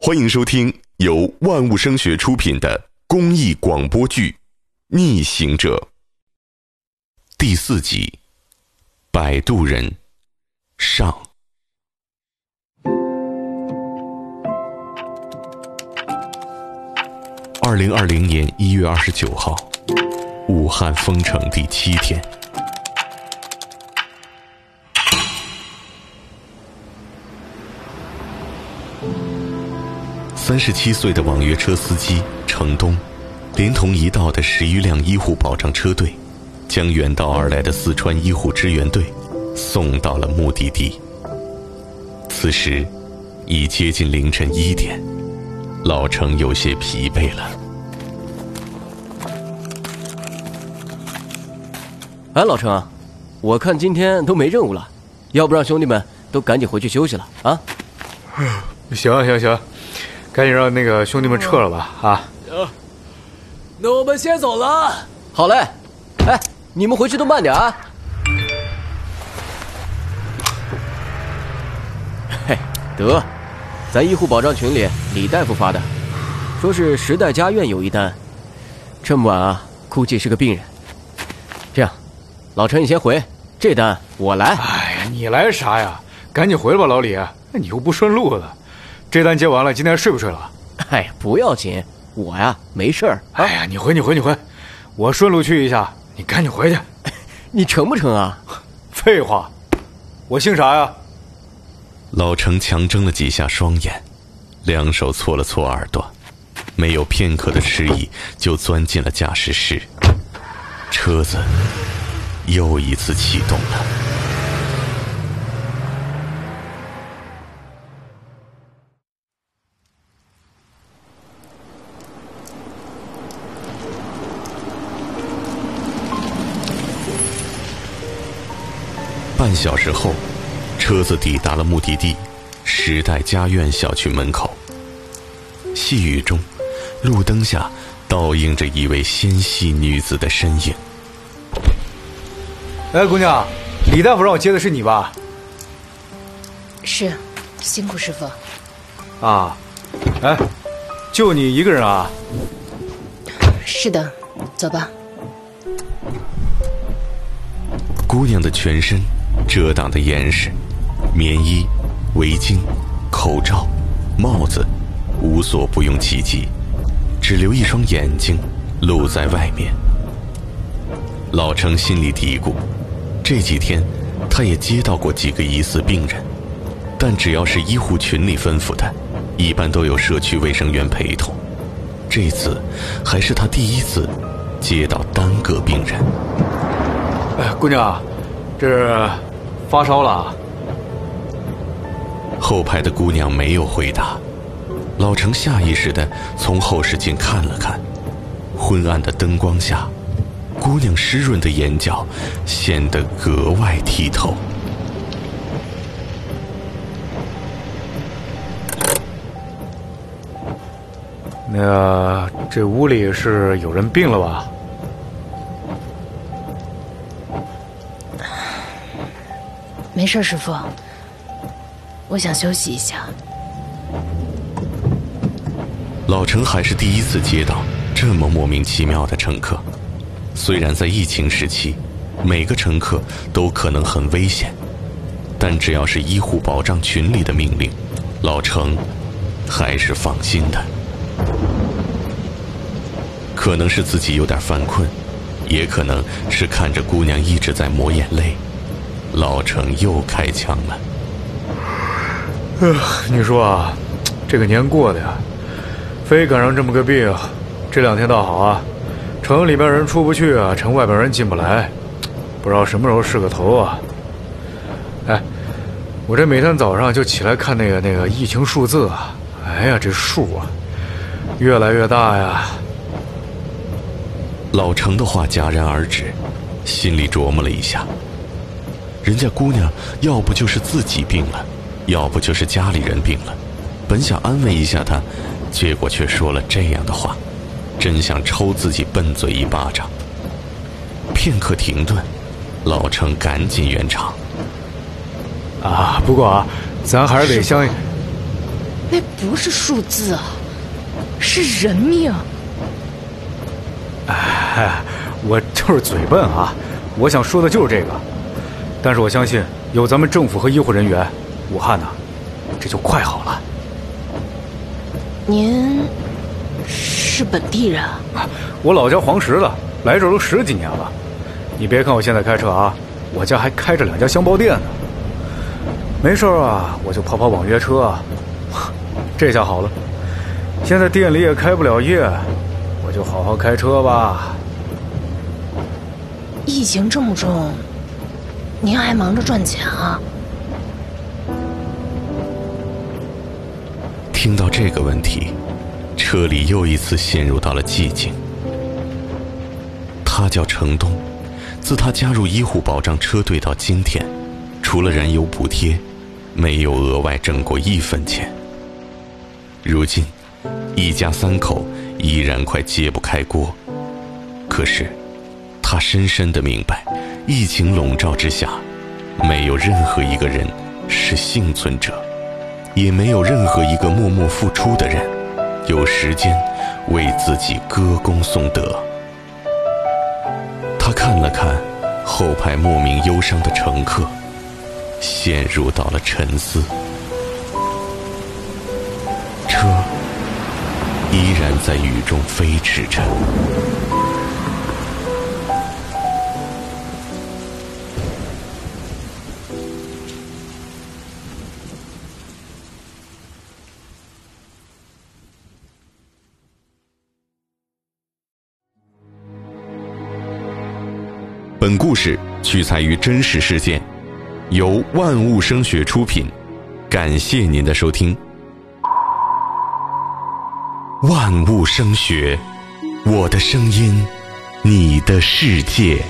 欢迎收听由万物声学出品的公益广播剧《逆行者》第四集《摆渡人》上。二零二零年一月二十九号，武汉封城第七天。三十七岁的网约车司机程东，连同一道的十余辆医护保障车队，将远道而来的四川医护支援队送到了目的地。此时已接近凌晨一点，老程有些疲惫了。哎，老程，我看今天都没任务了，要不让兄弟们都赶紧回去休息了 啊？行行行。赶紧让那个兄弟们撤了吧！啊，那我们先走了。好嘞，哎，你们回去都慢点啊。嘿，得，咱医护保障群里李大夫发的，说是时代家苑有一单，这么晚啊，估计是个病人。这样，老陈你先回，这单我来。哎呀，你来啥呀？赶紧回来吧，老李，那你又不顺路子。这单接完了，今天睡不睡了？哎呀，不要紧，我呀没事儿。哎呀，你回你回你回，我顺路去一下，你赶紧回去。你成不成啊？废话，我姓啥呀？老程强睁了几下双眼，两手搓了搓耳朵，没有片刻的迟疑，就钻进了驾驶室。车子又一次启动了。半小时后，车子抵达了目的地——时代家苑小区门口。细雨中，路灯下倒映着一位纤细女子的身影。哎，姑娘，李大夫让我接的是你吧？是，辛苦师傅。啊，哎，就你一个人啊？是的，走吧。姑娘的全身。遮挡的严实，棉衣、围巾、口罩、帽子，无所不用其极，只留一双眼睛露在外面。老程心里嘀咕：这几天，他也接到过几个疑似病人，但只要是医护群里吩咐的，一般都有社区卫生员陪同。这次，还是他第一次接到单个病人。哎，姑娘，这。发烧了。后排的姑娘没有回答，老程下意识的从后视镜看了看，昏暗的灯光下，姑娘湿润的眼角显得格外剔透。那这屋里是有人病了吧？没事，师傅。我想休息一下。老程还是第一次接到这么莫名其妙的乘客。虽然在疫情时期，每个乘客都可能很危险，但只要是医护保障群里的命令，老程还是放心的。可能是自己有点犯困，也可能是看着姑娘一直在抹眼泪。老程又开枪了。呃，你说啊，这个年过的呀，非赶上这么个病。这两天倒好啊，城里边人出不去啊，城外边人进不来，不知道什么时候是个头啊。哎，我这每天早上就起来看那个那个疫情数字啊，哎呀，这数啊，越来越大呀。老程的话戛然而止，心里琢磨了一下。人家姑娘要不就是自己病了，要不就是家里人病了。本想安慰一下她，结果却说了这样的话，真想抽自己笨嘴一巴掌。片刻停顿，老程赶紧圆场：“啊，不过啊，咱还是得相……那不是数字啊，是人命。哎，我就是嘴笨啊，我想说的就是这个。但是我相信，有咱们政府和医护人员，武汉呢，这就快好了。您是本地人？我老家黄石的，来这都十几年了。你别看我现在开车啊，我家还开着两家箱包店呢。没事啊，我就跑跑网约车。这下好了，现在店里也开不了业，我就好好开车吧。疫情这么重，您还忙着赚钱啊？听到这个问题，车里又一次陷入到了寂静。他叫程东，自他加入医护保障车队到今天，除了燃油补贴。没有额外挣过一分钱。如今，一家三口依然快揭不开锅。可是，他深深的明白，疫情笼罩之下，没有任何一个人是幸存者，也没有任何一个默默付出的人有时间为自己歌功颂德。他看了看后排莫名忧伤的乘客。陷入到了沉思，车依然在雨中飞驰着。本故事取材于真实事件。由万物声学出品，感谢您的收听。万物声学，我的声音，你的世界。